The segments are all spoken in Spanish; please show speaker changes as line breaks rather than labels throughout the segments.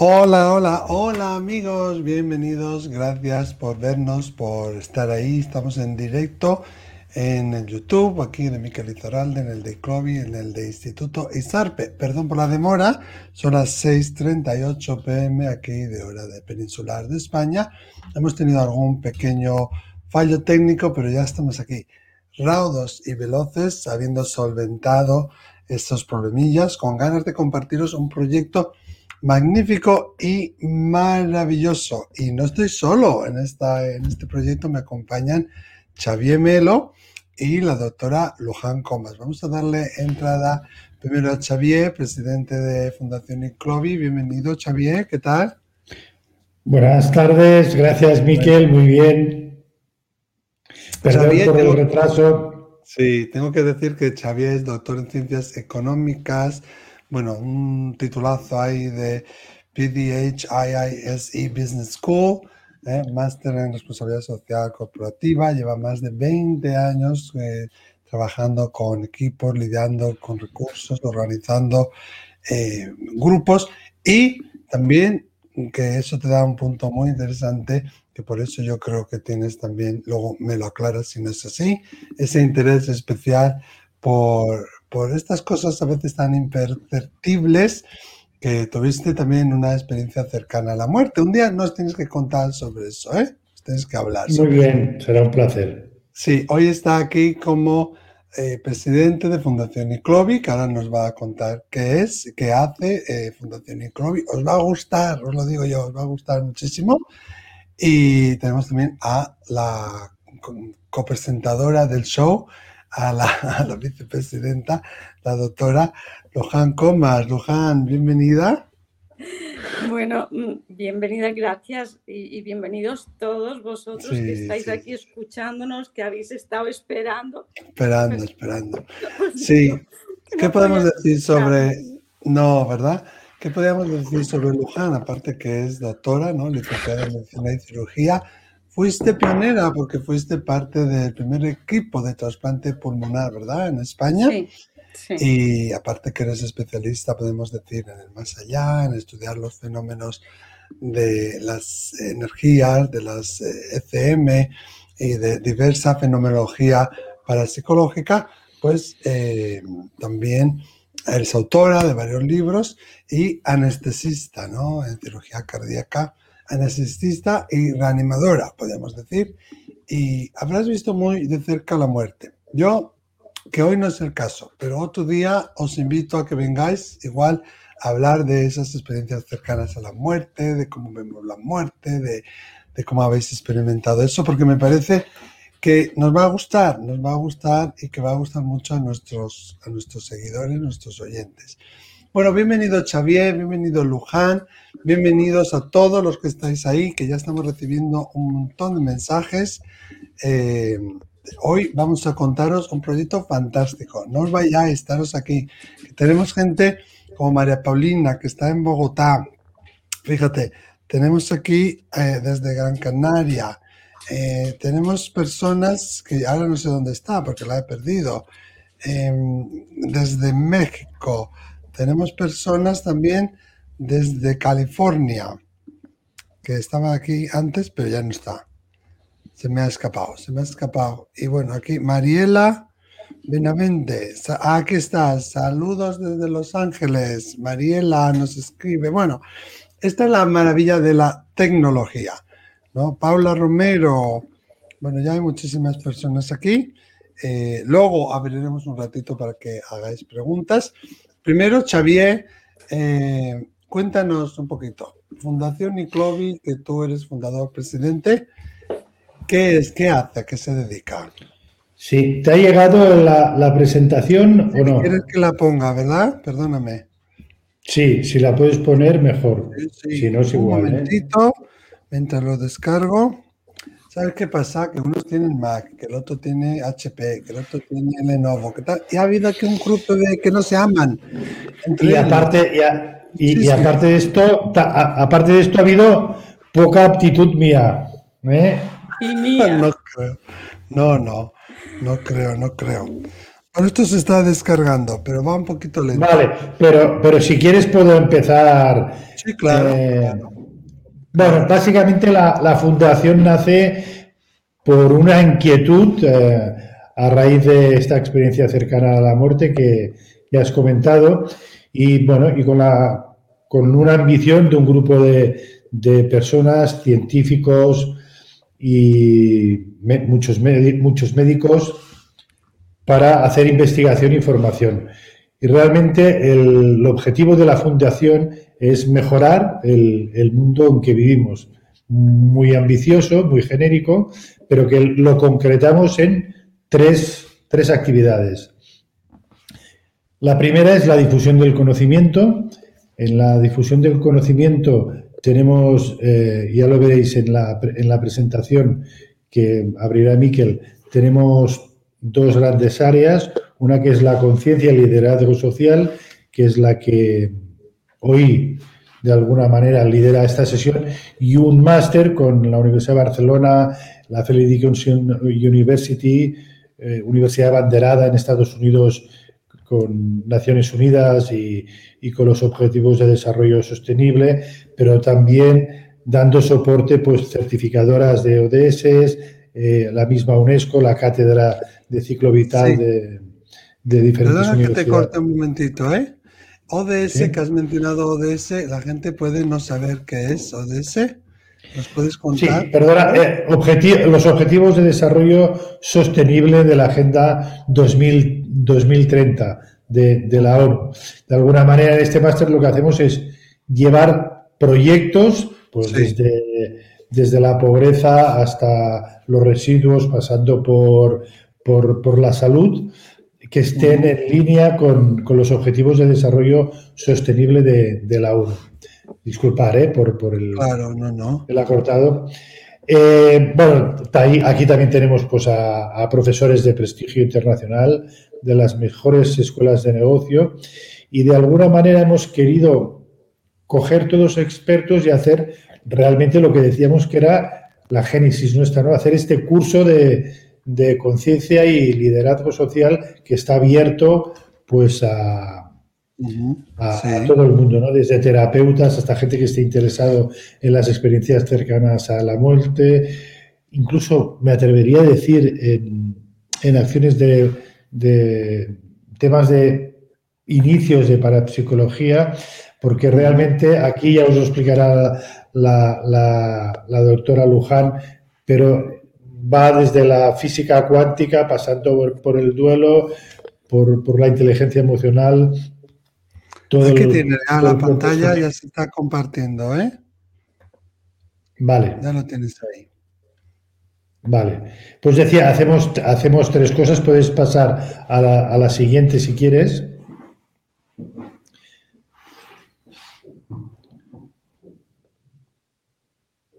Hola, hola, hola amigos, bienvenidos, gracias por vernos, por estar ahí. Estamos en directo en el YouTube, aquí de Miquel Izarralde, en el de Clovi, en el de Instituto Isarpe. Perdón por la demora, son las 6.38 pm aquí de hora de peninsular de España. Hemos tenido algún pequeño fallo técnico, pero ya estamos aquí, raudos y veloces, habiendo solventado estos problemillas, con ganas de compartiros un proyecto magnífico y maravilloso. Y no estoy solo en, esta, en este proyecto, me acompañan Xavier Melo y la doctora Luján Comas. Vamos a darle entrada primero a Xavier, presidente de Fundación Inclovi. Bienvenido, Xavier, ¿qué tal?
Buenas tardes, gracias Miquel, muy bien. Perdón por el retraso.
Sí, tengo que decir que Xavier es doctor en ciencias económicas, bueno, un titulazo ahí de PDH Business School, ¿eh? máster en responsabilidad social corporativa, lleva más de 20 años eh, trabajando con equipos, lidiando con recursos, organizando eh, grupos y también que eso te da un punto muy interesante que por eso yo creo que tienes también, luego me lo aclaras si no es así, ese interés especial por, por estas cosas a veces tan imperceptibles que tuviste también una experiencia cercana a la muerte. Un día nos tienes que contar sobre eso, ¿eh? Tienes que hablar.
Muy bien, será un placer.
Sí, hoy está aquí como eh, presidente de Fundación Iclovi, que ahora nos va a contar qué es, qué hace eh, Fundación Iclovi. Os va a gustar, os lo digo yo, os va a gustar muchísimo. Y tenemos también a la copresentadora del show, a la, vicepresidenta, la doctora Luján Comas. Luján, bienvenida.
Bueno, mm, bienvenida, gracias y, bienvenidos todos vosotros que estáis aquí escuchándonos, que habéis estado esperando.
Esperando, esperando. Sí, ¿qué podemos decir sobre... No, ¿verdad? ¿Qué podríamos decir sobre Luján? Aparte que es doctora, ¿no? Licenciada en Medicina y Cirugía, Fuiste pionera porque fuiste parte del primer equipo de trasplante pulmonar, ¿verdad? En España. Sí, sí. Y aparte que eres especialista, podemos decir, en el más allá, en estudiar los fenómenos de las energías, de las ECM eh, e y de diversa fenomenología parapsicológica, pues eh, también eres autora de varios libros y anestesista, ¿no? En cirugía cardíaca anestesista y reanimadora, podríamos decir, y habrás visto muy de cerca la muerte. Yo, que hoy no es el caso, pero otro día os invito a que vengáis igual a hablar de esas experiencias cercanas a la muerte, de cómo vemos la muerte, de, cómo habéis experimentado eso, porque me parece que nos va a gustar, nos va a gustar y que va a gustar mucho a nuestros, a nuestros seguidores, nuestros oyentes. Bueno, bienvenido Xavier, bienvenido Luján, bienvenidos a todos los que estáis ahí, que ya estamos recibiendo un montón de mensajes. Eh, hoy vamos a contaros un proyecto fantástico. No os vayáis, estaros aquí. Tenemos gente como María Paulina, que está en Bogotá. Fíjate, tenemos aquí eh, desde Gran Canaria. Eh, tenemos personas que ahora no sé dónde está porque la he perdido. desde México, tenemos personas también desde California, que estaba aquí antes, pero ya no está. Se me ha escapado, se me ha escapado. Y bueno, aquí Mariela Benavente, aquí está. Saludos desde Los Ángeles. Mariela nos escribe. Bueno, esta es la maravilla de la tecnología. ¿no? Paula Romero. Bueno, ya hay muchísimas personas aquí. Eh, luego abriremos un ratito para que hagáis preguntas. Primero, Xavier, eh, cuéntanos un poquito. Fundación Iclovi, que tú eres fundador, presidente, ¿qué es? ¿Qué hace? ¿A qué se dedica?
Sí, ¿te ha llegado la, presentación o no?
¿Quieres que la ponga, verdad? Perdóname.
Sí, si la puedes poner, mejor. Si no es igual.
Un ¿eh? momentito, mientras lo descargo. ¿Sabes qué pasa? Que unos tienen Mac, que el otro tiene HP, que el otro tiene Lenovo, que tal. Y ha habido aquí un grupo de que no se aman.
Y aparte, y, aparte de esto, aparte de esto ha habido poca aptitud mía. ¿eh?
Y mía.
No creo. No, no, no creo, no creo. esto se está descargando, pero va un poquito lento.
Vale, pero, pero si quieres puedo empezar.
Sí, claro.
Eh, bueno, básicamente la, fundación nace por una inquietud eh, a raíz de esta experiencia cercana a la muerte que ya has comentado y bueno, y con la con una ambición de un grupo de, de personas, científicos y muchos, muchos médicos para hacer investigación y formación. Y realmente el, objetivo de la fundación es mejorar el, mundo en que vivimos. Muy ambicioso, muy genérico, pero que lo concretamos en tres, tres actividades. La primera es la difusión del conocimiento. En la difusión del conocimiento tenemos, eh, ya lo veréis en la, en la presentación que abrirá Miquel, tenemos dos grandes áreas, una que es la conciencia y liderazgo social, que es la que hoy de alguna manera lidera esta sesión, y un máster con la Universidad de Barcelona, la Dickinson University, eh, Universidad Banderada en Estados Unidos con Naciones Unidas y, y, con los Objetivos de Desarrollo Sostenible, pero también dando soporte pues certificadoras de ODS, eh, la misma UNESCO, la cátedra de ciclo vital de, de, diferentes
Perdona que te corte un momentito, ¿eh? ODS, que has mencionado ODS, la gente puede no saber qué es ODS. ¿Nos puedes contar?
Sí, perdona, eh, los objetivos de desarrollo sostenible de la Agenda 2000, 2030 de, de, la ONU. De alguna manera, en este máster lo que hacemos es llevar proyectos, pues desde desde la pobreza hasta los residuos, pasando por, por, la salud, que estén en línea con, los objetivos de desarrollo sostenible de, la ONU. Disculpar ¿eh? por, por el,
claro, no, no.
el acortado. Eh, bueno, aquí también tenemos pues, a, a, profesores de prestigio internacional de las mejores escuelas de negocio y de alguna manera hemos querido coger todos expertos y hacer realmente lo que decíamos que era la génesis nuestra, ¿no? Hacer este curso de, conciencia y liderazgo social que está abierto pues a, todo el mundo, ¿no? Desde terapeutas hasta gente que esté interesado en las experiencias cercanas a la muerte, incluso me atrevería a decir en, acciones de, de temas de inicios de parapsicología, porque realmente aquí ya os lo explicará la, doctora Luján, pero va desde la física cuántica, pasando por, el duelo, por, la inteligencia emocional.
Todo que tiene la pantalla, ya se está compartiendo, ¿eh?
Vale.
Ya lo tienes ahí.
Vale. Pues decía, hacemos, hacemos tres cosas. Puedes pasar a la, a la siguiente si quieres.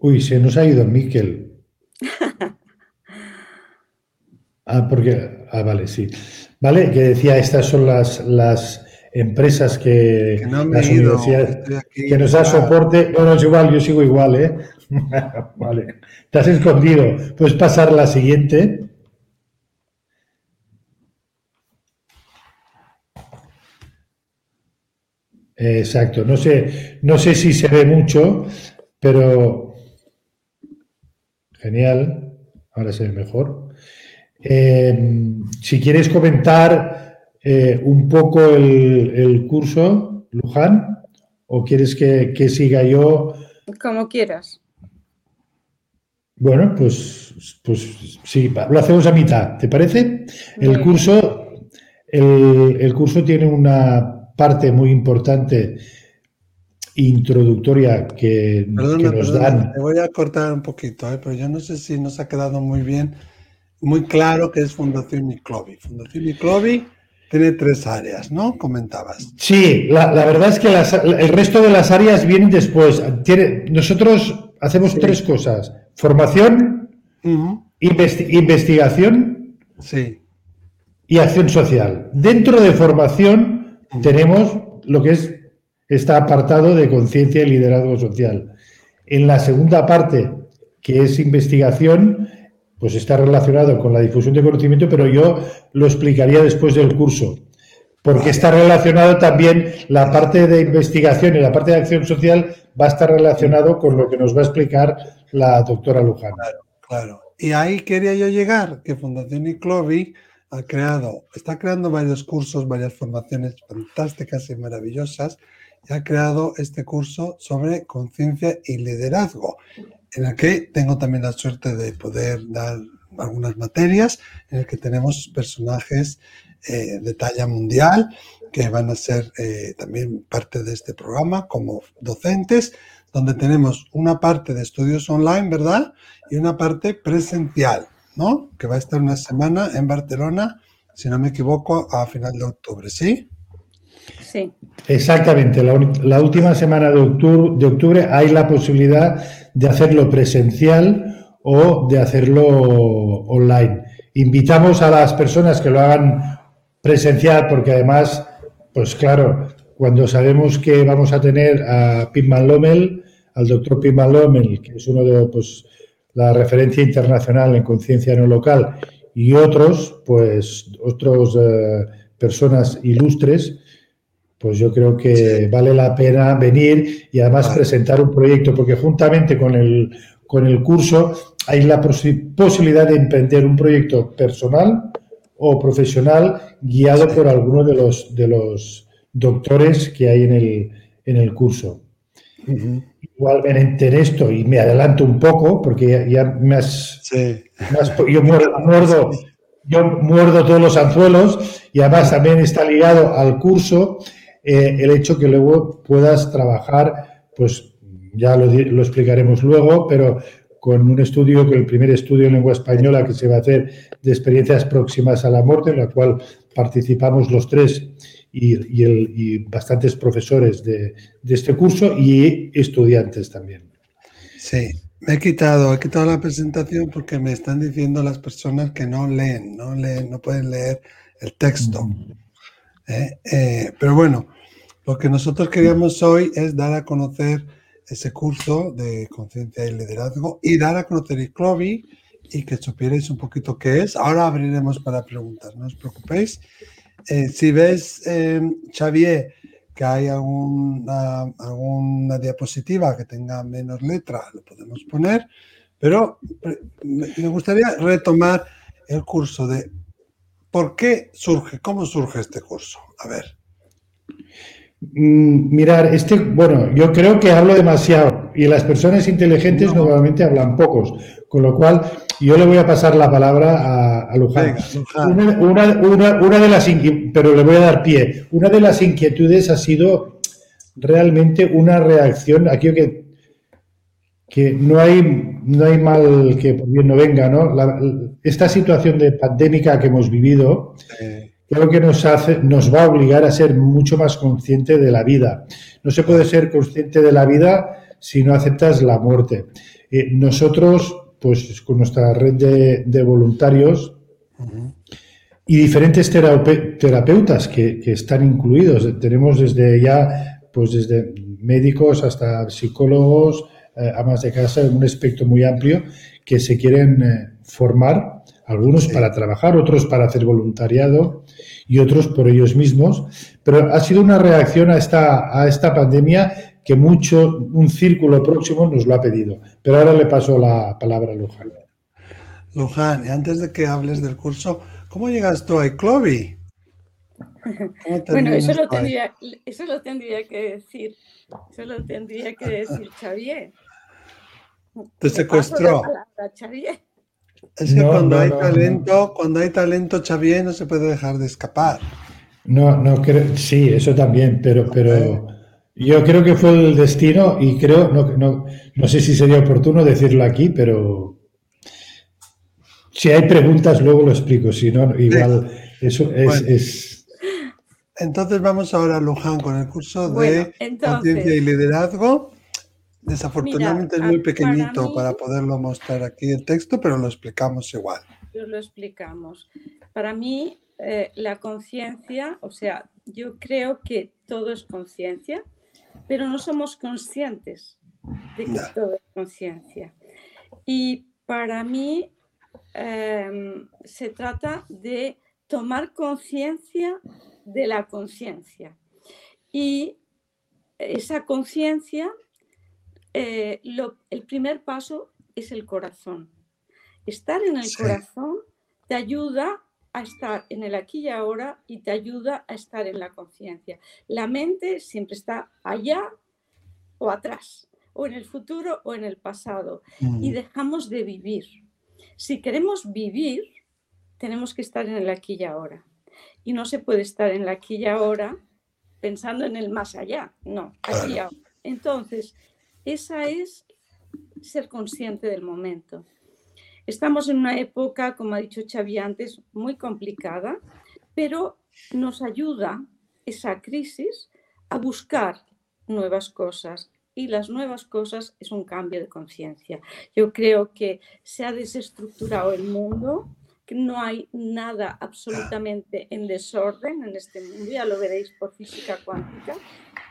Uy, se nos ha ido Miquel. Ah, porque. Ah, vale, sí. Vale, que decía, estas son las, las empresas que, las universidades que nos da soporte. Bueno, es igual, yo sigo igual, ¿eh? vale. Te has escondido. Puedes pasar la siguiente. Exacto. No sé, no sé si se ve mucho, pero Genial, ahora se ve mejor. Eh, si quieres comentar eh, un poco el, curso, Luján, o quieres que, siga yo.
Como quieras.
Bueno, pues, pues sí, lo hacemos a mitad, ¿te parece? El curso, el curso tiene una parte muy importante introductoria que, nos dan.
Te voy a cortar un poquito, ¿eh? pero yo no sé si nos ha quedado muy bien, muy claro que es Fundación Miclovi. Fundación Miclovi tiene tres áreas, ¿no? Comentabas.
Sí, la, verdad es que el resto de las áreas vienen después. Tiene, nosotros hacemos tres cosas. Formación, investigación
sí.
y acción social. Dentro de formación tenemos lo que es está apartado de conciencia y liderazgo social. En la segunda parte, que es investigación, pues está relacionado con la difusión de conocimiento, pero yo lo explicaría después del curso, porque está relacionado también la parte de investigación y la parte de acción social va a estar relacionado con lo que nos va a explicar la doctora Luján.
Claro, claro. Y ahí quería yo llegar, que Fundación Iclovi ha creado, está creando varios cursos, varias formaciones fantásticas y maravillosas, y ha creado este curso sobre conciencia y liderazgo en el que tengo también la suerte de poder dar algunas materias, en el que tenemos personajes eh, de talla mundial que van a ser eh, también parte de este programa como docentes, donde tenemos una parte de estudios online, ¿verdad? Y una parte presencial, ¿no? Que va a estar una semana en Barcelona, si no me equivoco, a final de octubre,
¿sí? Exactamente. La, última semana de octubre, de octubre hay la posibilidad de hacerlo presencial o de hacerlo online. Invitamos a las personas que lo hagan presencial porque además, pues claro, cuando sabemos que vamos a tener a Pitman Lommel, al doctor Pitman Lommel, que es uno de pues, la referencia internacional en conciencia no local, y otros, pues otros eh, personas ilustres, pues yo creo que vale la pena venir y además presentar un proyecto, porque juntamente con el, con el curso hay la posibilidad de emprender un proyecto personal o profesional guiado por alguno de los, de los doctores que hay en el, en el curso. Igualmente en esto, y me adelanto un poco, porque ya, me, has, yo muerdo, yo muerdo todos los anzuelos y además también está ligado al curso eh, el hecho que luego puedas trabajar, pues ya lo, explicaremos luego, pero con un estudio, con el primer estudio en lengua española que se va a hacer de experiencias próximas a la muerte, en la cual participamos los tres y, bastantes profesores de, este curso y estudiantes también.
Sí, me he quitado, he quitado la presentación porque me están diciendo las personas que no leen, no leen, no pueden leer el texto. ¿Eh? Eh, pero bueno, lo que nosotros queríamos hoy es dar a conocer ese curso de conciencia y liderazgo y dar a conocer ICLOVI y que supierais un poquito qué es. Ahora abriremos para preguntas, no os preocupéis. Eh, si ves, Xavier, que hay alguna, alguna diapositiva que tenga menos letra, lo podemos poner, pero me gustaría retomar el curso de ¿Por qué surge? ¿Cómo surge este curso? A ver.
Mm, mirar, este, bueno, yo creo que hablo demasiado y las personas inteligentes normalmente hablan pocos, con lo cual yo le voy a pasar la palabra a, Luján. Una, de las, pero le voy a dar pie. Una de las inquietudes ha sido realmente una reacción, aquí que que no hay, no hay mal que por bien no venga, ¿no? esta situación de pandémica que hemos vivido, creo que nos, hace, nos va a obligar a ser mucho más consciente de la vida. No se puede ser consciente de la vida si no aceptas la muerte. Eh, nosotros, pues con nuestra red de, voluntarios y diferentes terapeutas que, que están incluidos, tenemos desde ya, pues desde médicos hasta psicólogos, eh, amas de casa en un espectro muy amplio que se quieren eh, formar, algunos para trabajar, otros para hacer voluntariado y otros por ellos mismos. Pero ha sido una reacción a esta, a esta pandemia que mucho, un círculo próximo nos lo ha pedido. Pero ahora le paso la palabra a Luján.
Luján, antes de que hables del curso, ¿cómo llegas tú a Iclovi?
Bueno, eso lo, tendría, eso lo tendría que decir, eso lo tendría que decir Xavier.
Te secuestró. Es que cuando hay talento, cuando hay talento, Xavier, no se puede dejar de escapar.
No, no creo, sí, eso también, pero, pero yo creo que fue el destino y creo, no, no, no sé si sería oportuno decirlo aquí, pero si hay preguntas luego lo explico, si no, igual eso es,
Entonces vamos ahora a Luján con el curso de conciencia y liderazgo. Desafortunadamente es muy pequeñito para, poderlo mostrar aquí el texto, pero lo explicamos igual.
Lo explicamos. Para mí, eh, la conciencia, o sea, yo creo que todo es conciencia, pero no somos conscientes de que todo es conciencia. Y para mí, em, se trata de tomar conciencia de la conciencia. Y esa conciencia, eh, el primer paso es el corazón. Estar en el corazón te ayuda a estar en el aquí y ahora y te ayuda a estar en la conciencia. La mente siempre está allá o atrás, o en el futuro o en el pasado, y dejamos de vivir. Si queremos vivir, tenemos que estar en el aquí y ahora. Y no se puede estar en el aquí y ahora pensando en el más allá, no, aquí y ahora. Entonces, esa es ser consciente del momento. Estamos en una época, como ha dicho Xavi antes, muy complicada, pero nos ayuda esa crisis a buscar nuevas cosas. Y las nuevas cosas es un cambio de conciencia. Yo creo que se ha desestructurado el mundo, que no hay nada absolutamente en desorden en este mundo, ya lo veréis por física cuántica,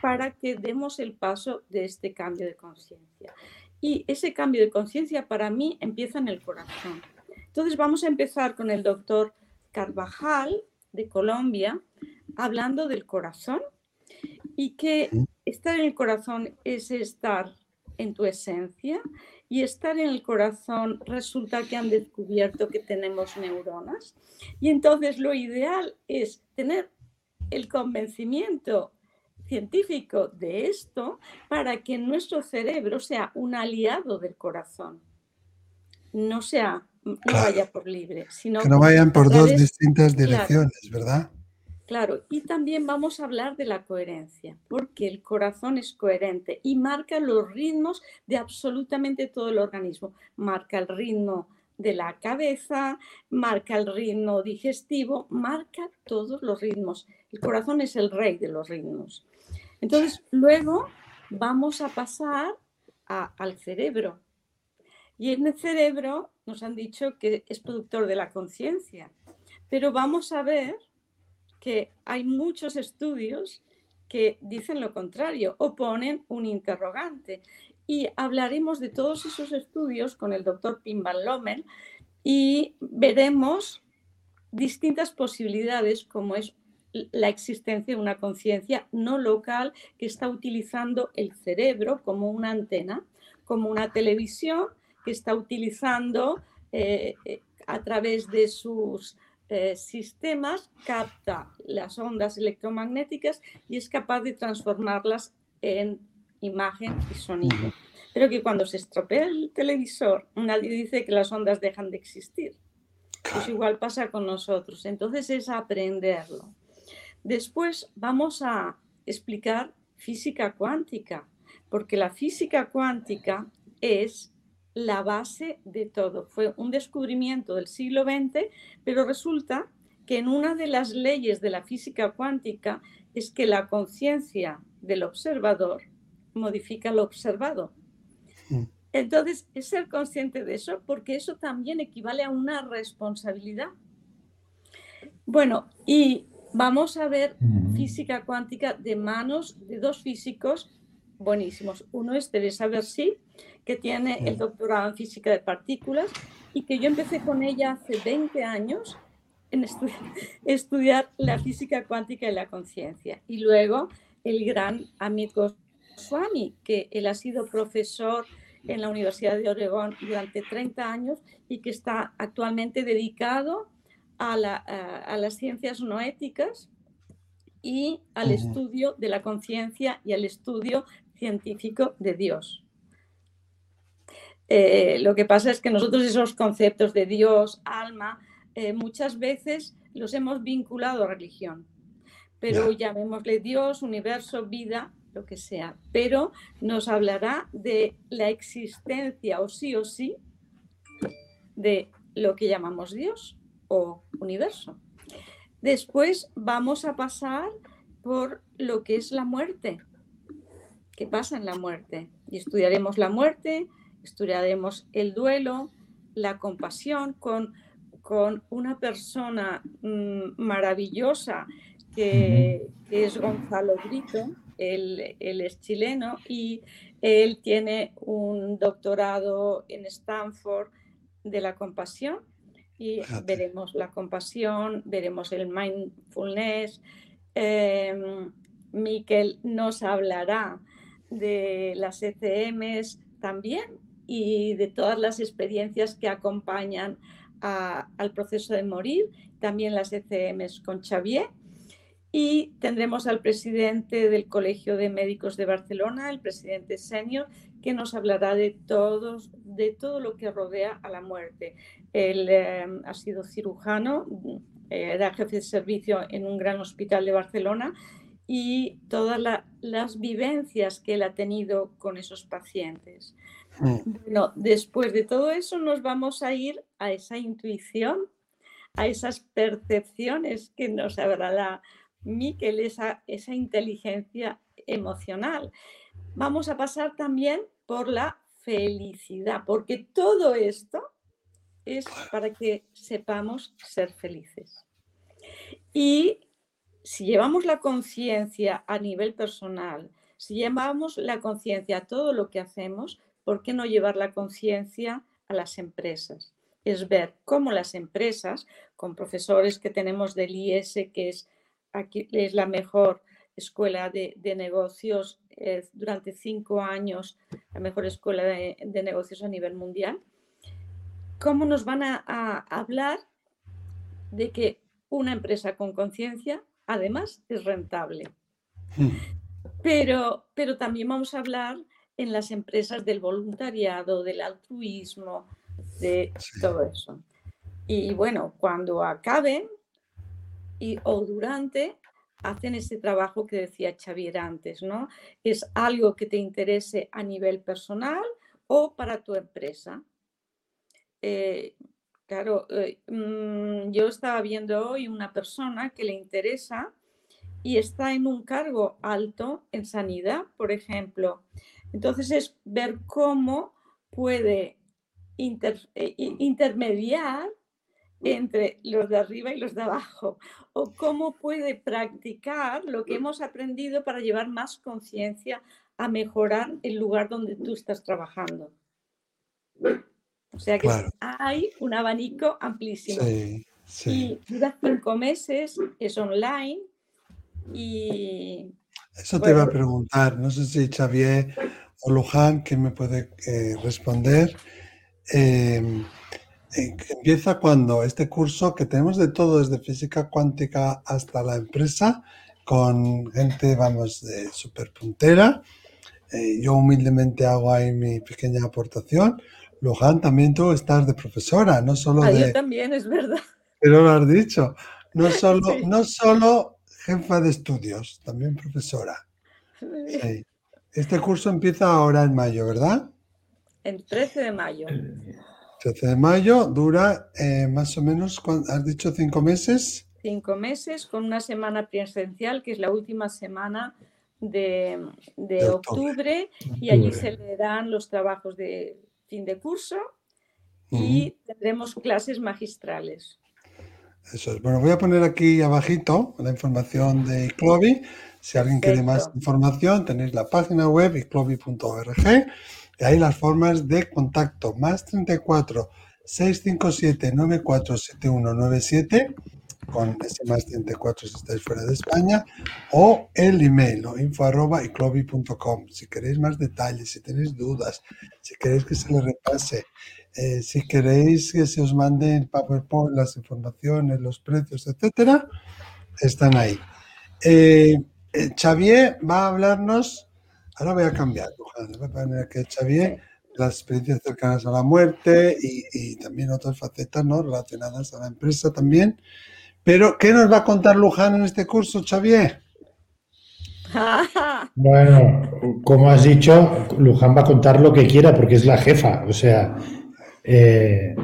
para que demos el paso de este cambio de conciencia. Y ese cambio de conciencia para mí empieza en el corazón. Entonces vamos a empezar con el doctor Carvajal de Colombia, hablando del corazón y que estar en el corazón es estar en tu esencia y estar en el corazón resulta que han descubierto que tenemos neuronas y entonces lo ideal es tener el convencimiento científico de esto para que nuestro cerebro sea un aliado del corazón, no sea no vaya por libre, sino
que no vayan por dos distintas direcciones, ¿verdad?
Claro, y también vamos a hablar de la coherencia, porque el corazón es coherente y marca los ritmos de absolutamente todo el organismo. Marca el ritmo de la cabeza, marca el ritmo digestivo, marca todos los ritmos. El corazón es el rey de los ritmos. Entonces, luego vamos a pasar al cerebro. Y en el cerebro nos han dicho que es productor de la conciencia. Pero vamos a ver que hay muchos estudios que dicen lo contrario o ponen un interrogante. Y hablaremos de todos esos estudios con el doctor Pim Van Lommel y veremos distintas posibilidades como es la existencia de una conciencia no local que está utilizando el cerebro como una antena, como una televisión que está utilizando eh, eh, a través de sus eh, sistemas, capta las ondas electromagnéticas y es capaz de transformarlas en imagen y sonido. Pero que cuando se estropea el televisor, nadie dice que las ondas dejan de existir. Pues igual pasa con nosotros. Entonces es aprenderlo. Después vamos a explicar física cuántica, porque la física cuántica es la base de todo. Fue un descubrimiento del siglo XX, pero resulta que en una de las leyes de la física cuántica es que la conciencia del observador modifica lo observado. Mm. Entonces, es ser consciente de eso porque eso también equivale a una responsabilidad. Bueno, y vamos a ver física cuántica de manos de dos físicos buenísimos. Uno es Teresa Bersi, que tiene el doctorado en física de partículas y que yo empecé con ella hace 20 años en estudiar, la física cuántica y la conciencia. Y luego el gran amigo Swami, que él ha sido profesor en la Universidad de Oregón durante 30 años y que está actualmente dedicado a, las ciencias no éticas y al estudio de la conciencia y al estudio científico de Dios. Eh, lo que pasa es que nosotros esos conceptos de Dios, alma, eh, muchas veces los hemos vinculado a religión. Pero llamémosle Dios, universo, vida, lo que sea. Pero nos hablará de la existencia o sí o sí de lo que llamamos Dios o universo. Después vamos a pasar por lo que es la muerte. ¿Qué pasa en la muerte? Y estudiaremos la muerte, estudiaremos el duelo, la compasión con, con una persona mm, maravillosa que, es Gonzalo Brito, él, él, es chileno y él tiene un doctorado en Stanford de la compasión y veremos la compasión, veremos el mindfulness. Eh, Miquel nos hablará de las ECMs también y de todas las experiencias que acompañan al proceso de morir, también las ECMs con Xavier. Y tendremos al presidente del Colegio de Médicos de Barcelona, el presidente senior, que nos hablará de, todos, de todo lo que rodea a la muerte. Él eh, ha sido cirujano, eh, era jefe de servicio en un gran hospital de Barcelona y todas las vivencias que él ha tenido con esos pacientes. Mm. Bueno, después de todo eso nos vamos a ir a esa intuición, a esas percepciones que nos hablará Miquel, esa, esa inteligencia emocional. Vamos a pasar también por la felicidad, porque todo esto es para que sepamos ser felices. Y si llevamos la conciencia a nivel personal, si llevamos la conciencia a todo lo que hacemos, ¿por qué no llevar la conciencia a las empresas? Es ver cómo las empresas, con profesores que tenemos del IES, que es, aquí, es la mejor escuela de, negocios eh, durante cinco años, la mejor escuela de, negocios a nivel mundial, cómo nos van a hablar de que una empresa con conciencia además es rentable. Hmm. Pero, pero también vamos a hablar en las empresas del voluntariado, del altruismo, de todo eso. Y bueno, cuando acaben y, o durante, hacen ese trabajo que decía Xavier antes, ¿no? Es algo que te interese a nivel personal o para tu empresa. Eh, Claro, eh, mm, yo estaba viendo hoy una persona que le interesa y está en un cargo alto en sanidad, por ejemplo. Entonces es ver cómo puede eh, intermediar entre los de arriba y los de abajo, o cómo puede practicar lo que hemos aprendido para llevar más conciencia a mejorar el lugar donde tú estás trabajando. O sea que hay un abanico amplísimo. Sí, sí. Y dura cinco meses, es online y...
Eso te iba a preguntar, no sé si Xavier o Luján, que me puede eh, responder. Eh, empieza cuando este curso que tenemos de todo, desde física cuántica hasta la empresa, con gente, vamos, de súper puntera. Eh, yo humildemente hago ahí mi pequeña aportación. Luján, también tú estás de profesora, no solo ah, de...
Yo también, es verdad.
Pero lo has dicho. No solo, no solo jefa de estudios, también profesora. Sí. Este curso empieza ahora en mayo, ¿verdad?
El 13 de mayo.
13 de mayo, dura eh, más o menos, ¿has dicho cinco meses?
Cinco meses con una semana presencial, que es la última semana de, octubre, y allí se le dan los trabajos de fin de curso y tendremos clases magistrales.
Eso es. Bueno, voy a poner aquí abajito la información de ICLOBI. Si alguien quiere más información, tenéis la página web iclobi.org y ahí las formas de contacto. Más 34 657 947197 con ese más 34 si estáis fuera de España, o el email, o info arroba si queréis más detalles, si tenéis dudas, si queréis que se les repase, eh, si queréis que se os mande en PowerPoint las informaciones, los precios, etcétera, están ahí. Eh, eh, Xavier va a hablarnos, ahora voy a cambiar, voy a poner que Xavier las experiencias cercanas a la muerte y, y, también otras facetas ¿no? relacionadas a la empresa también. Pero, ¿qué nos va a contar Luján en este curso, Xavier?
Bueno, como has dicho, Luján va a contar lo que quiera porque es la jefa. O sea, eh,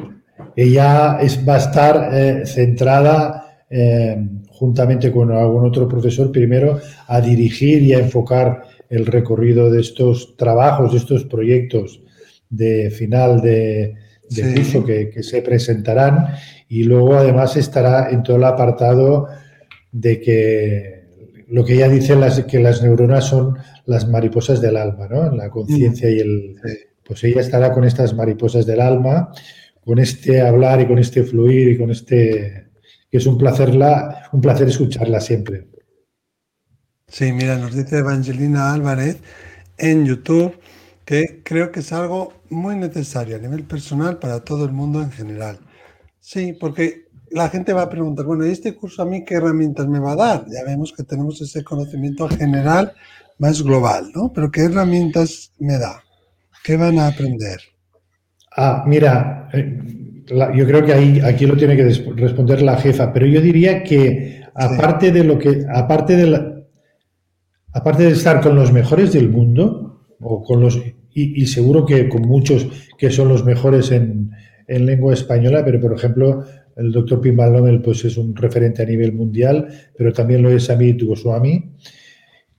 ella es, va a estar eh, centrada, eh, juntamente con algún otro profesor, primero a dirigir y a enfocar el recorrido de estos trabajos, de estos proyectos de final de, curso que, que se presentarán y luego además estará en todo el apartado de que lo que ella dice las, que las neuronas son las mariposas del alma, ¿no? La conciencia y el... Pues ella estará con estas mariposas del alma, con este hablar y con este fluir y con este que es un placer la, un placer escucharla siempre.
Sí, mira, nos dice Evangelina Álvarez en YouTube que creo que es algo muy necesario a nivel personal para todo el mundo en general. Sí, porque la gente va a preguntar, bueno, ¿y este curso a mí qué herramientas me va a dar? Ya vemos que tenemos ese conocimiento general más global, ¿no? Pero ¿qué herramientas me da? ¿Qué van a aprender?
Ah, mira, eh, yo creo que ahí, aquí lo tiene que responder la jefa, pero yo diría que aparte de lo que, aparte de la, aparte de estar con los mejores del mundo, o con los, y, seguro que con muchos que son los mejores en, lengua española, pero por ejemplo, el doctor Pimbalomel pues es un referente a nivel mundial, pero también lo es Amit Goswami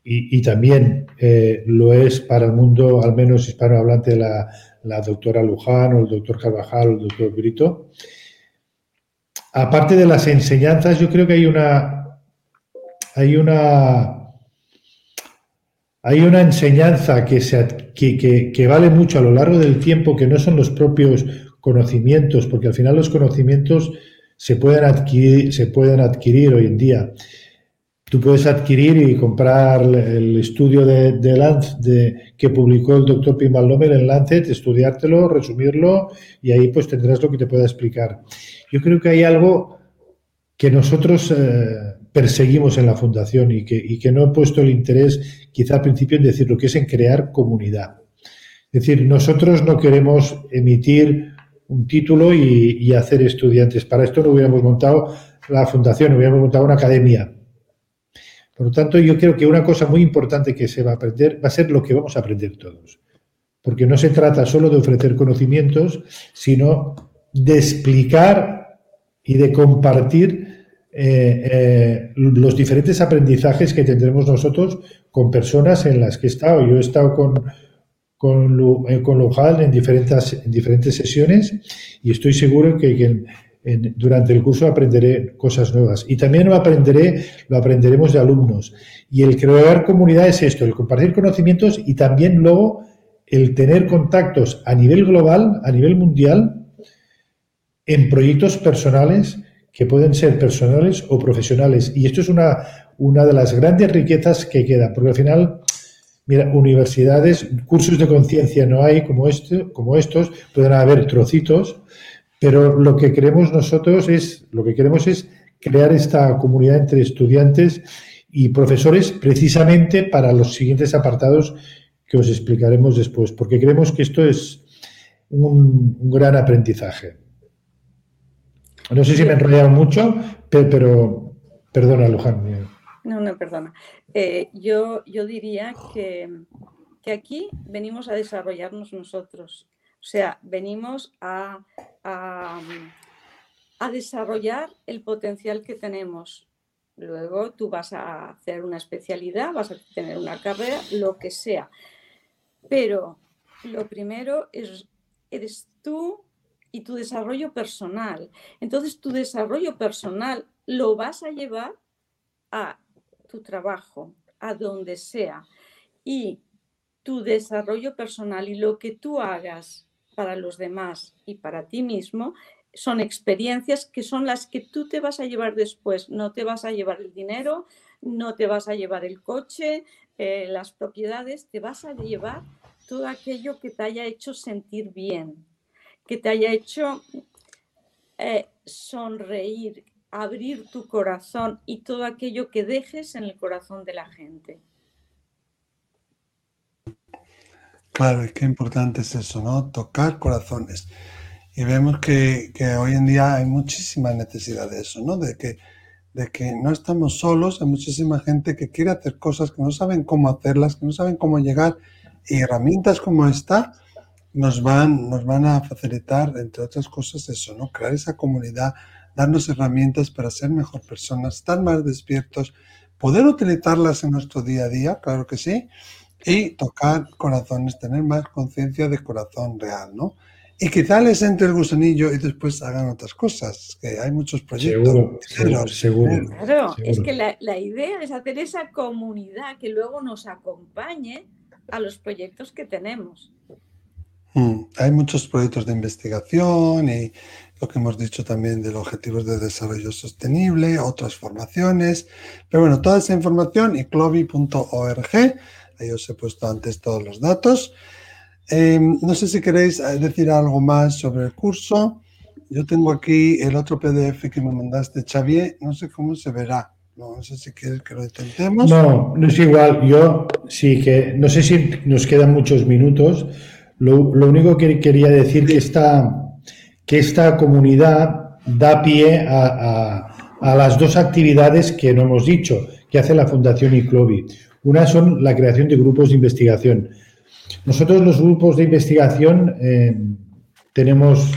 y, y también eh, lo es para el mundo, al menos hispanohablante, la, la doctora Luján o el doctor Carvajal o el doctor Brito. Aparte de las enseñanzas, yo creo que hay una, hay una hay una enseñanza que, vale mucho a lo largo del tiempo, que no son los propios conocimientos, porque al final los conocimientos se pueden adquirir, hoy en día. Tú puedes adquirir y comprar el estudio de, de, que publicó el doctor Pimbal en Lancet, estudiártelo, resumirlo y ahí pues tendrás lo que te pueda explicar. Yo creo que hay algo que nosotros eh, perseguimos en la fundación y que, que no he puesto el interés quizá al principio en decir lo que es en crear comunidad. Es decir, nosotros no queremos emitir un título y, hacer estudiantes. Para esto no hubiéramos montado la fundación, hubiéramos montado una academia. Por lo tanto, yo creo que una cosa muy importante que se va a aprender va a ser lo que vamos a aprender todos. Porque no se trata solo de ofrecer conocimientos, sino de explicar y de compartir eh, eh, los diferentes aprendizajes que tendremos nosotros con personas en las que he estado. Yo he estado con, con, eh, con Luján en diferentes, en diferentes sesiones y estoy seguro que, durante el curso aprenderé cosas nuevas. Y también lo aprenderé, lo aprenderemos de alumnos. Y el crear comunidad es esto, el compartir conocimientos y también luego el tener contactos a nivel global, a nivel mundial, en proyectos personales que pueden ser personales o profesionales. Y esto es una, una de las grandes riquezas que queda, porque al final, mira, universidades, cursos de conciencia no hay como, este, como estos, pueden haber trocitos, pero lo que queremos nosotros es, lo que queremos es crear esta comunidad entre estudiantes y profesores precisamente para los siguientes apartados que os explicaremos después, porque creemos que esto es un gran aprendizaje. No sé si me he enrollado mucho, pero, perdona, Luján.
No, no, perdona. Eh, yo, yo diría que, aquí venimos a desarrollarnos nosotros. O sea, venimos a, a, a desarrollar el potencial que tenemos. Luego tú vas a hacer una especialidad, vas a tener una carrera, lo que sea. Pero lo primero es, eres tú y tu desarrollo personal. Entonces, tu desarrollo personal lo vas a llevar a tu trabajo, a donde sea. Y tu desarrollo personal y lo que tú hagas para los demás y para ti mismo son experiencias que son las que tú te vas a llevar después. No te vas a llevar el dinero, no te vas a llevar el coche, eh, las propiedades, te vas a llevar todo aquello que te haya hecho sentir bien, que te haya hecho eh, sonreír, abrir tu corazón y todo aquello que dejes en el corazón de la gente.
Claro, qué importante es eso, ¿no? Tocar corazones. Y vemos que, hoy en día hay muchísima necesidad de eso, ¿no? De que, de que no estamos solos, hay muchísima gente que quiere hacer cosas que no saben cómo hacerlas, que no saben cómo llegar. Y herramientas como esta, nos van, nos van a facilitar, entre otras cosas, eso, ¿no? Crear esa comunidad, darnos herramientas para ser mejor personas, estar más despiertos, poder utilizarlas en nuestro día a día, claro que sí, y tocar corazones, tener más conciencia de corazón real, ¿no? Y quizá les entre el gusanillo y después hagan otras cosas, que hay muchos proyectos.
Seguro, seguro,
Claro, es que la, la idea es hacer esa comunidad que luego nos acompañe a los proyectos que tenemos.
Mm, hay muchos proyectos de investigación y lo que hemos dicho también de los objetivos de desarrollo sostenible, otras formaciones. Pero bueno, toda esa información y clovi.org, ahí os he puesto antes todos los datos. Em, no sé si queréis eh, decir algo más sobre el curso. Yo tengo aquí el otro PDF que me mandaste, Xavier. No sé cómo se verá. No, sé si quieres que lo intentemos.
No, no es igual. Yo sí que no sé si nos quedan muchos minutos. Lo, único que quería decir que esta, que esta comunidad da pie a, las dos actividades que no hemos dicho, que hace la Fundación ICLOBI. Una son la creación de grupos de investigación. Nosotros los grupos de investigación eh, tenemos,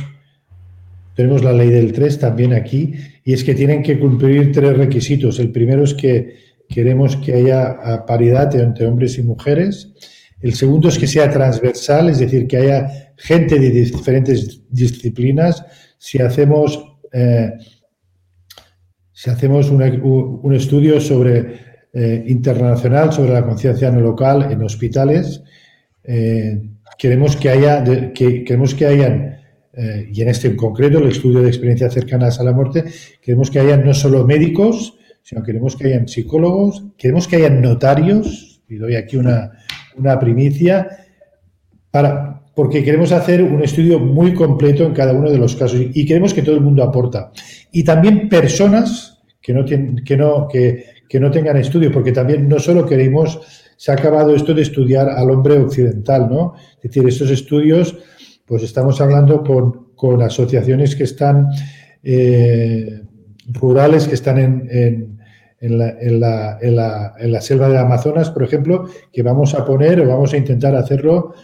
tenemos la ley del 3 también aquí y es que tienen que cumplir tres requisitos. El primero es que queremos que haya paridad entre hombres y mujeres. El segundo es que sea transversal, es decir, que haya gente de diferentes disciplinas. Si hacemos, eh, un estudio sobre eh, internacional sobre la conciencia no local en hospitales, eh, queremos que haya, que, queremos que hayan, y en este en concreto, el estudio de experiencias cercanas a la muerte, queremos que hayan no solo médicos, sino queremos que hayan psicólogos, queremos que hayan notarios, y doy aquí una, una primicia, para, porque queremos hacer un estudio muy completo en cada uno de los casos y queremos que todo el mundo aporta. Y también personas que no, tienen, que no, que, que no tengan estudio, porque también no solo queremos se ha acabado esto de estudiar al hombre occidental, ¿no? Es decir, estos estudios, pues estamos hablando con, asociaciones que están eh, rurales, que están en, la, selva de Amazonas, por ejemplo, que vamos a poner o vamos a intentar hacerlo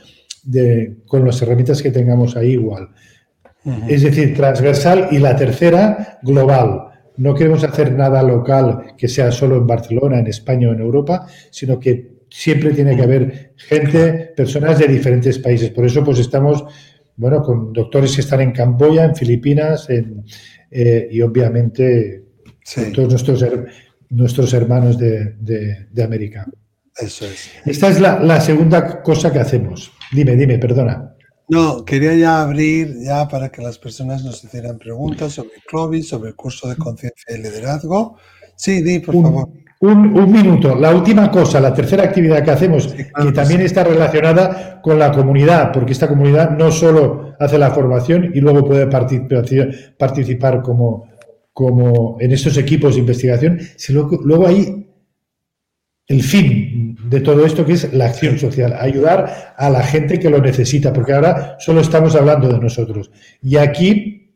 con las herramientas que tengamos ahí igual. Es decir, transversal y la tercera, global. No queremos hacer nada local que sea solo en Barcelona, en España o en Europa, sino que siempre tiene que haber gente, personas de diferentes países. Por eso, pues estamos, bueno, con doctores que están en Camboya, en Filipinas, en, eh, y obviamente con todos nuestros, nuestros hermanos de, de, América.
Eso es.
Esta es la, la, segunda cosa que hacemos. Dime, dime, perdona.
No, quería ya abrir ya para que las personas nos hicieran preguntas sobre Clovis, sobre el curso de conciencia y liderazgo. Sí, di, por favor.
Un, minuto. La última cosa, la tercera actividad que hacemos, que también está relacionada con la comunidad, porque esta comunidad no solo hace la formación y luego puede participar como, como en estos equipos de investigación, sino luego hay el fin de todo esto que es la acción social, ayudar a la gente que lo necesita, porque ahora solo estamos hablando de nosotros. Y aquí,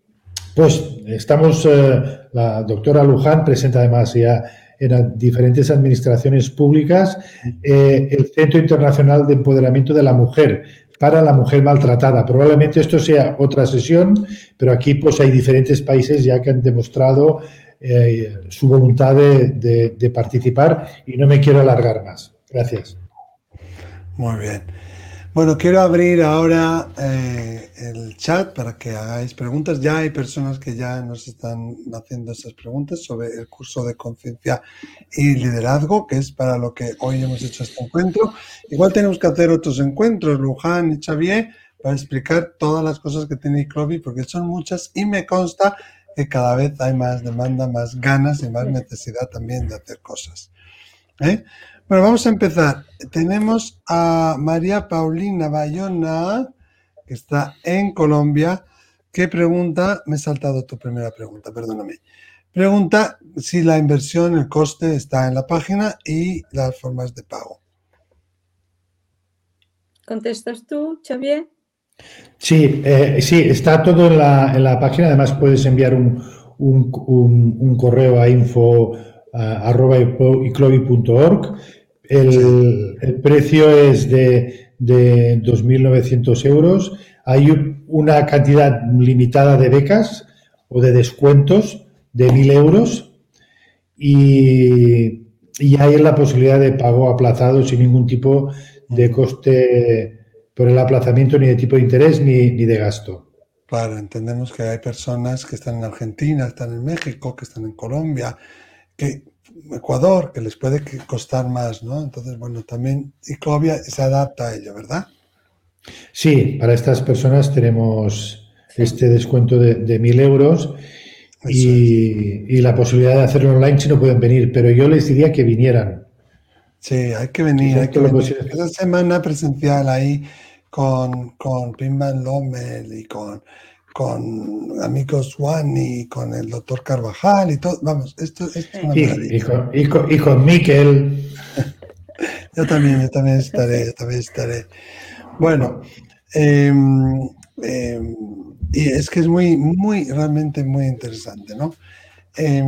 pues estamos, eh, la doctora Luján presenta además ya en diferentes administraciones públicas, eh, el Centro Internacional de Empoderamiento de la Mujer para la mujer maltratada. Probablemente esto sea otra sesión, pero aquí pues hay diferentes países ya que han demostrado eh, su voluntad de, de participar y no me quiero alargar más. Gracias.
Muy bien. Bueno, quiero abrir ahora eh, el chat para que hagáis preguntas. Ya hay personas que ya nos están haciendo esas preguntas sobre el curso de conciencia y liderazgo, que es para lo que hoy hemos hecho este encuentro. Igual tenemos que hacer otros encuentros, Luján y Xavier, para explicar todas las cosas que tiene Clovi, porque son muchas y me consta que cada vez hay más demanda, más ganas y más necesidad también de hacer cosas. ¿Eh? Bueno, vamos a empezar. Tenemos a María Paulina Bayona, que está en Colombia, que pregunta, me he saltado tu primera pregunta, perdóname. Pregunta si la inversión, el coste está en la página y las formas de pago.
¿Contestas tú, Xavier?
Sí, eh, sí, está todo en la, página. Además, puedes enviar un, correo a info el, precio es de, de 2.900 euros. Hay una cantidad limitada de becas o de descuentos de 1.000 euros y, hay la posibilidad de pago aplazado sin ningún tipo de coste por el aplazamiento, ni de tipo de interés, ni, ni de gasto.
Claro, entendemos que hay personas que están en Argentina, están en México, que están en Colombia, que Ecuador, que les puede costar más, ¿no? Entonces, bueno, también Iclovia se adapta a ello, ¿verdad?
Sí, para estas personas tenemos este descuento de, de 1.000 euros y, y, la posibilidad de hacerlo online si no pueden venir, pero yo les diría que vinieran.
Sí, hay que venir, hay que venir. Esa semana presencial ahí con, con Pimban Lommel y con, con amigos Juan y con el doctor Carvajal y todo. Vamos, esto, es una
y, y, con, y, con, y con Miquel.
yo también, yo también estaré, yo también estaré. Bueno, eh, eh, y es que es muy, muy, realmente muy interesante, ¿no? Eh,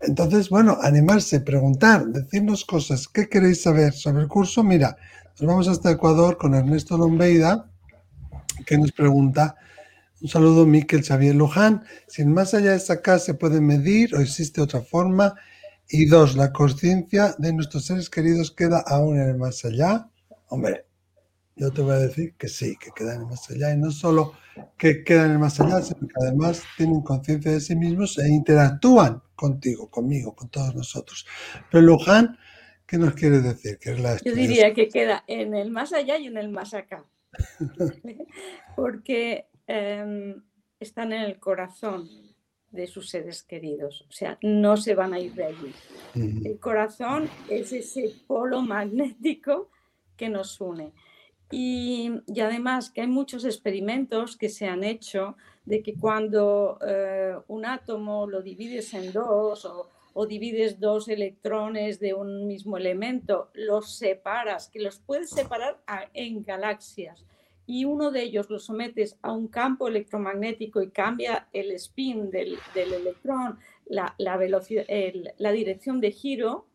entonces, bueno, animarse, preguntar, decirnos cosas. ¿Qué queréis saber sobre el curso? Mira, nos vamos hasta Ecuador con Ernesto Lombeida, que nos pregunta, un saludo, Miquel Xavier Luján, si más allá de esa casa se puede medir o existe otra forma. Y dos, la conciencia de nuestros seres queridos queda aún en el más allá. Hombre, yo te voy a decir que sí, que queda en el más allá. Y no solo que quedan en el más allá, sino que además tienen conciencia de sí mismos e interactúan contigo, conmigo, con todos nosotros. Pero Luján, ¿qué nos quiere decir?
es la Yo diría que queda en el más allá y en el más acá. Porque eh, están en el corazón de sus seres queridos. O sea, no se van a ir de allí. El corazón es ese polo magnético que nos une. Y, además que hay muchos experimentos que se han hecho de que cuando eh, un átomo lo divides en dos o, o, divides dos electrones de un mismo elemento, los separas, que los puedes separar en galaxias y uno de ellos lo sometes a un campo electromagnético y cambia el spin del, del electrón, la, la velocidad, el, la dirección de giro,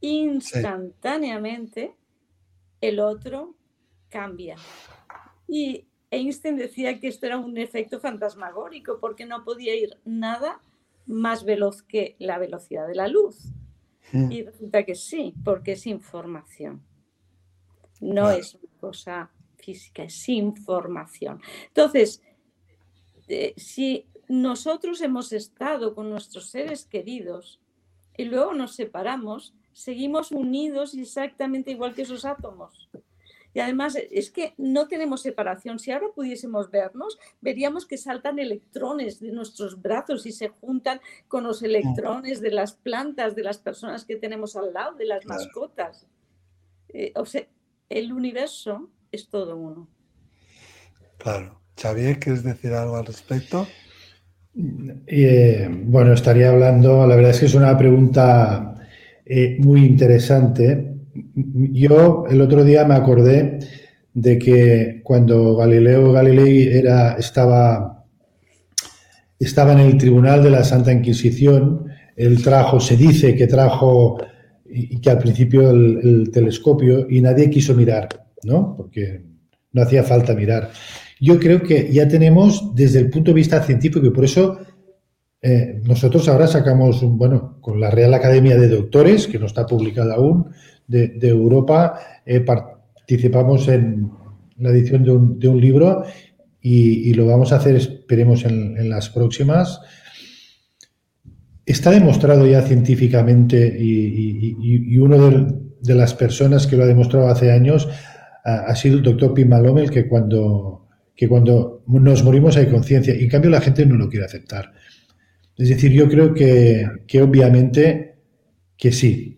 instantáneamente el otro cambia. Y Einstein decía que esto era un efecto fantasmagórico porque no podía ir nada más veloz que la velocidad de la luz. Hmm. Y resulta que sí, porque es información. No es una cosa física, es información. Entonces, eh, si nosotros hemos estado con nuestros seres queridos y luego nos separamos, seguimos unidos exactamente igual que esos átomos. Y además es que no tenemos separación. Si ahora pudiésemos vernos, veríamos que saltan electrones de nuestros brazos y se juntan con los electrones de las plantas, de las personas que tenemos al lado, de las mascotas. Eh, o sea, el universo es todo uno.
Claro. Xavier, ¿quieres decir algo al respecto?
Eh, bueno, estaría hablando, la verdad es que es una pregunta eh, muy interesante yo el otro día me acordé de que cuando Galileo Galilei estaba, estaba en el tribunal de la Santa Inquisición, él trajo, se dice que trajo, y que al principio el, telescopio, y nadie quiso mirar, ¿no? Porque no hacía falta mirar. Yo creo que ya tenemos, desde el punto de vista científico, y por eso eh, nosotros ahora sacamos, bueno, con la Real Academia de Doctores, que no está publicada aún, de, Europa, eh, participamos en la edición de un, libro y, lo vamos a hacer, esperemos, en, las próximas. Está demostrado ya científicamente y, uno de, las personas que lo ha demostrado hace años ha, sido el doctor Pim Malomel, que cuando, que cuando nos morimos hay conciencia y en cambio la gente no lo quiere aceptar. Es decir, yo creo que, que obviamente que sí,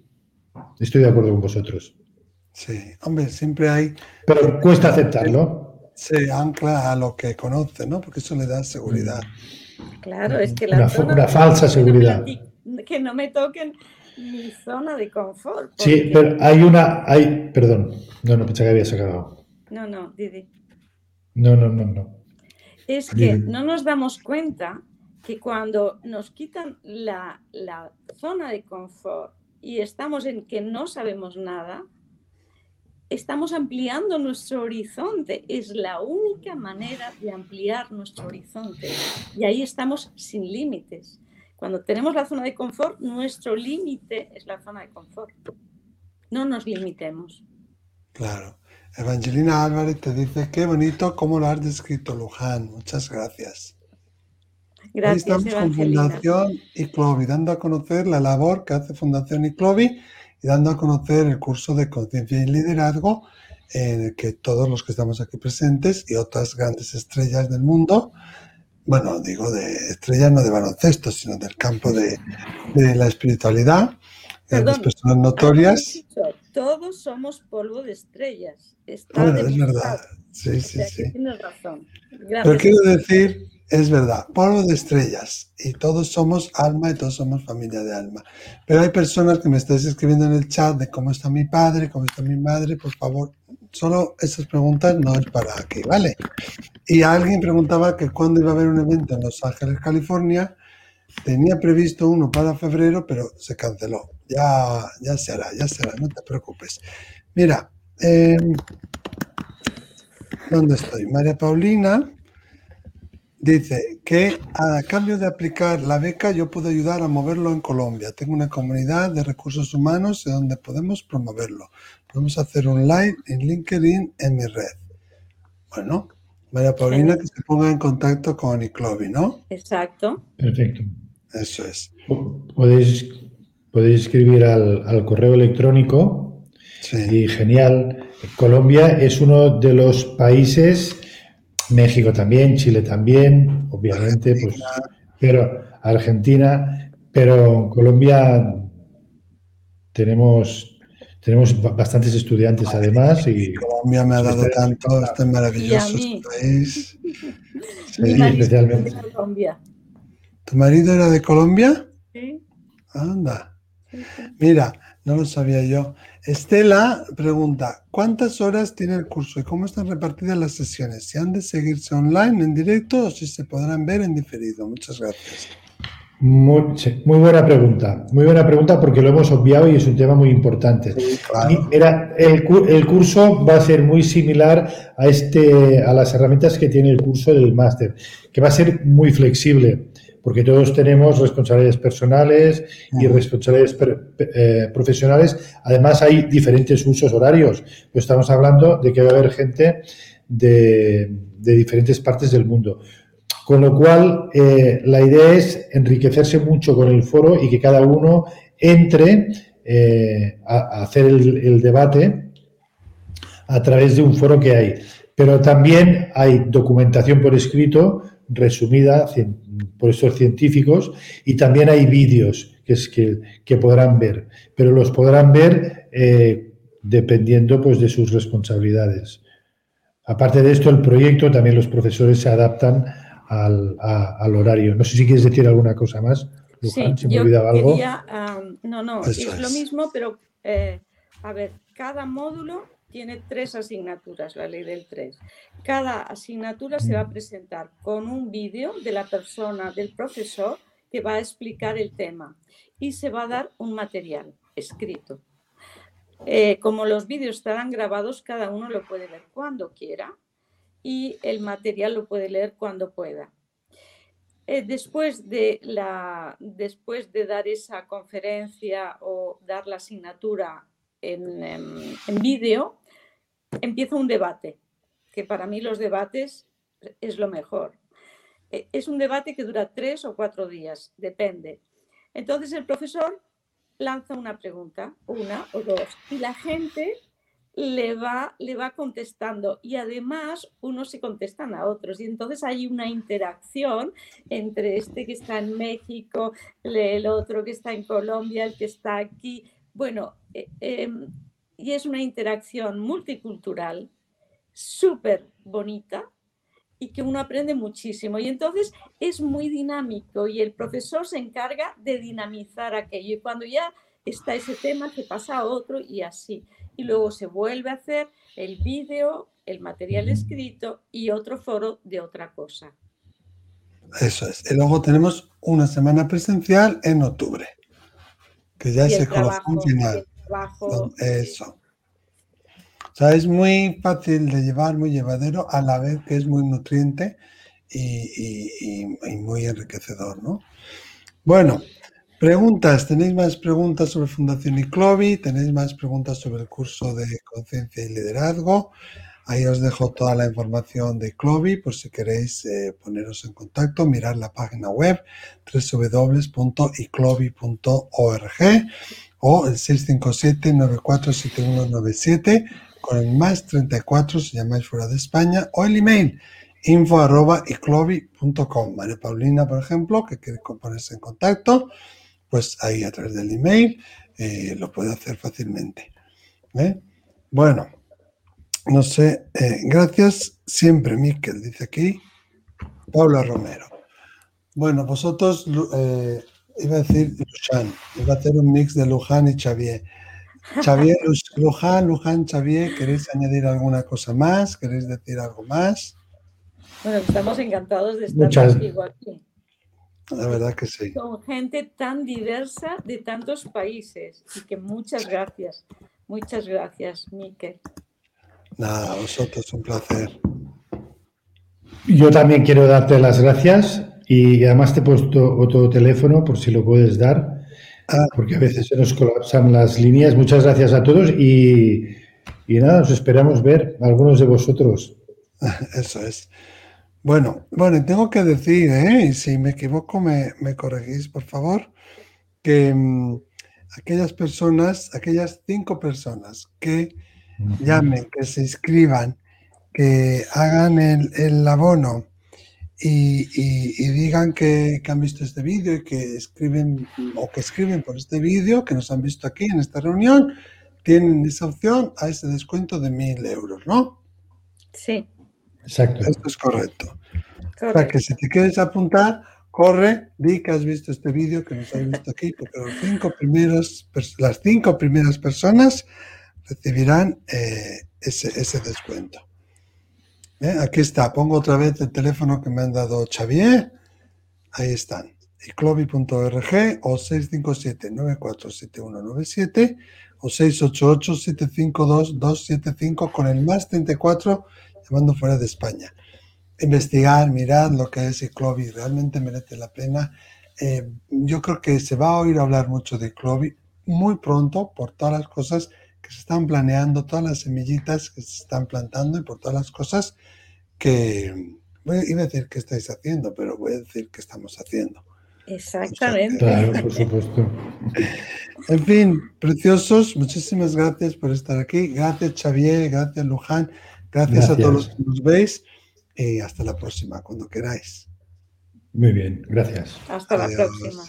Estoy de acuerdo con vosotros.
Sí, hombre, siempre hay...
Pero cuesta aceptarlo.
Se ancla a lo que conoce, ¿no? Porque eso le da seguridad.
Claro, es que la
una, falsa seguridad.
Que no me toquen mi zona de confort.
Sí, pero hay una, hay, perdón, no, no pensé que habías acabado.
No, no, Didi.
No, no, no, no.
Es que no nos damos cuenta que cuando nos quitan la, la zona de confort y estamos en que no sabemos nada, estamos ampliando nuestro horizonte. Es la única manera de ampliar nuestro horizonte. Y ahí estamos sin límites. Cuando tenemos la zona de confort, nuestro límite es la zona de confort. No nos limitemos.
Claro. Evangelina Álvarez te dice, qué bonito cómo lo has descrito, Luján. Muchas gracias.
Gracias,
estamos con Fundación ICLOVI, dando a conocer la labor que hace Fundación ICLOVI y dando a conocer el curso de conciencia y liderazgo en el que todos los que estamos aquí presentes y otras grandes estrellas del mundo, bueno, digo de estrellas no de baloncesto, sino del campo de, la espiritualidad, las personas notorias.
todos somos polvo de estrellas.
bueno, es verdad. Sí, sí, sí. Tienes razón. Pero quiero decir es verdad, polvo de estrellas y todos somos alma y todos somos familia de alma. Pero hay personas que me estáis escribiendo en el chat de cómo está mi padre, cómo está mi madre, por favor, solo esas preguntas no es para aquí, ¿vale? Y alguien preguntaba que cuándo iba a haber un evento en Los Ángeles, California. Tenía previsto uno para febrero, pero se canceló. Ya, ya se hará, ya se hará, no te preocupes. Mira, eh, ¿dónde estoy? María Paulina Dice que a cambio de aplicar la beca yo puedo ayudar a moverlo en Colombia. Tengo una comunidad de recursos humanos donde podemos promoverlo. Podemos hacer un live en LinkedIn en mi red. Bueno, María Paulina que se ponga en contacto con Iclovi, ¿no?
Exacto.
Perfecto.
Eso es.
Podéis, podéis escribir al, correo electrónico. Sí. Y genial. Colombia es uno de los países México también, Chile también, obviamente, pues, pero Argentina, pero Colombia tenemos tenemos bastantes estudiantes además y
Colombia me ha dado tanto este maravilloso país.
Sí, especialmente. Colombia.
¿Tu marido era de Colombia? Sí. Anda. Mira, no lo sabía yo. Estela pregunta, ¿cuántas horas tiene el curso y cómo están repartidas las sesiones? ¿Si han de seguirse online, en directo o si se podrán ver en diferido? Muchas gracias.
Muy, buena pregunta, muy buena pregunta porque lo hemos obviado y es un tema muy importante. el, el, curso va a ser muy similar a, este, a las herramientas que tiene el curso del máster, que va a ser muy flexible porque todos tenemos responsabilidades personales y responsabilidades eh, profesionales. Además, hay diferentes usos horarios. estamos hablando de que va a haber gente de, diferentes partes del mundo. Con lo cual, eh, la idea es enriquecerse mucho con el foro y que cada uno entre eh, a, hacer el, el debate a través de un foro que hay. Pero también hay documentación por escrito resumida por estos científicos y también hay vídeos que, es que, podrán ver, pero los podrán ver eh, dependiendo pues, de sus responsabilidades. Aparte de esto, el proyecto también los profesores se adaptan al, horario. No sé si quieres decir alguna cosa más.
Luján, sí, me yo algo. no, no, es, lo mismo, pero eh, a ver, cada módulo tiene tres asignaturas, la ley del 3. Cada asignatura se va a presentar con un vídeo de la persona, del profesor, que va a explicar el tema y se va a dar un material escrito. Eh, como los vídeos estarán grabados, cada uno lo puede ver cuando quiera y el material lo puede leer cuando pueda. Eh, después, de la, después de dar esa conferencia o dar la asignatura en, en vídeo, empieza un debate, que para mí los debates es lo mejor. E, es un debate que dura tres o cuatro días, depende. Entonces el profesor lanza una pregunta, una o dos, y la gente le va, le va contestando y además unos se contestan a otros y entonces hay una interacción entre este que está en México, el otro que está en Colombia, el que está aquí. Bueno, eh, em, y es una interacción multicultural súper bonita y que uno aprende muchísimo. Y entonces es muy dinámico y el profesor se encarga de dinamizar aquello. Y cuando ya está ese tema, se pasa a otro y así. Y luego se vuelve a hacer el vídeo, el material escrito y otro foro de otra cosa.
Eso es. Y luego tenemos una semana presencial en octubre, que ya se conoce final eso. O sea, es muy fácil de llevar, muy llevadero, a la vez que es muy nutriente y, muy enriquecedor, ¿no? Bueno, preguntas. ¿Tenéis más preguntas sobre Fundación ICLOVI? ¿Tenéis más preguntas sobre el curso de conciencia y liderazgo? Ahí os dejo toda la información de ICLOVI por si queréis eh, poneros en contacto, mirar la página web www.iclovi.org o el 657-947197 con el más 34 si llamáis fuera de España o el email info arroba María Paulina, por ejemplo, que quiere ponerse en contacto, pues ahí a través del email eh, lo puede hacer fácilmente. ¿eh? Bueno, no sé, eh, gracias siempre, Miquel, dice aquí Paula Romero. Bueno, vosotros, iba a decir Luján, iba a hacer un mix de Luján y Xavier. Xavier, Luján, Luján, Xavier, ¿queréis añadir alguna cosa más? ¿Queréis decir algo más?
Bueno, estamos encantados de estar contigo aquí.
La verdad que sí.
Con gente tan diversa de tantos países. Y que muchas gracias. Muchas gracias, Miquel.
Nada, a vosotros un placer.
Yo también quiero darte las gracias y además te he puesto otro teléfono por si lo puedes dar, ah. porque a veces se nos colapsan las líneas. Muchas gracias a todos y, y nada, os esperamos ver algunos de vosotros.
Eso es. Bueno, bueno, tengo que decir, ¿eh? si me equivoco me, corregís, por favor, que mm, aquellas personas, aquellas cinco personas que llamen, que se inscriban, que hagan el, abono y, digan que, han visto este vídeo y que escriben o que escriben por este vídeo, que nos han visto aquí en esta reunión, tienen esa opción a ese descuento de mil euros, ¿no?
Sí.
Exacto. Esto es correcto. O sea que si te quieres apuntar, corre, di que has visto este vídeo que nos has visto aquí, porque los cinco primeros, las cinco primeras personas recibirán eh, ese, descuento. ¿Eh? Aquí está, pongo otra vez el teléfono que me han dado Xavier. Ahí están. iclobi.org o 657-947197 o 688-752-275 con el más 34 llamando fuera de España. Investigar, mirar lo que es Iclobi, realmente merece la pena. Eh, yo creo que se va a oír hablar mucho de Iclobi muy pronto por todas las cosas que se están planeando, todas las semillitas que se están plantando y por todas las cosas que, voy, iba a decir que estáis haciendo, pero voy a decir que estamos haciendo.
Exactamente.
claro, por supuesto.
En fin, preciosos, muchísimas gracias por estar aquí. Gracias Xavier, gracias Luján. Gracias, a todos los que nos veis y hasta la próxima, cuando queráis.
Muy bien, gracias.
Hasta la próxima.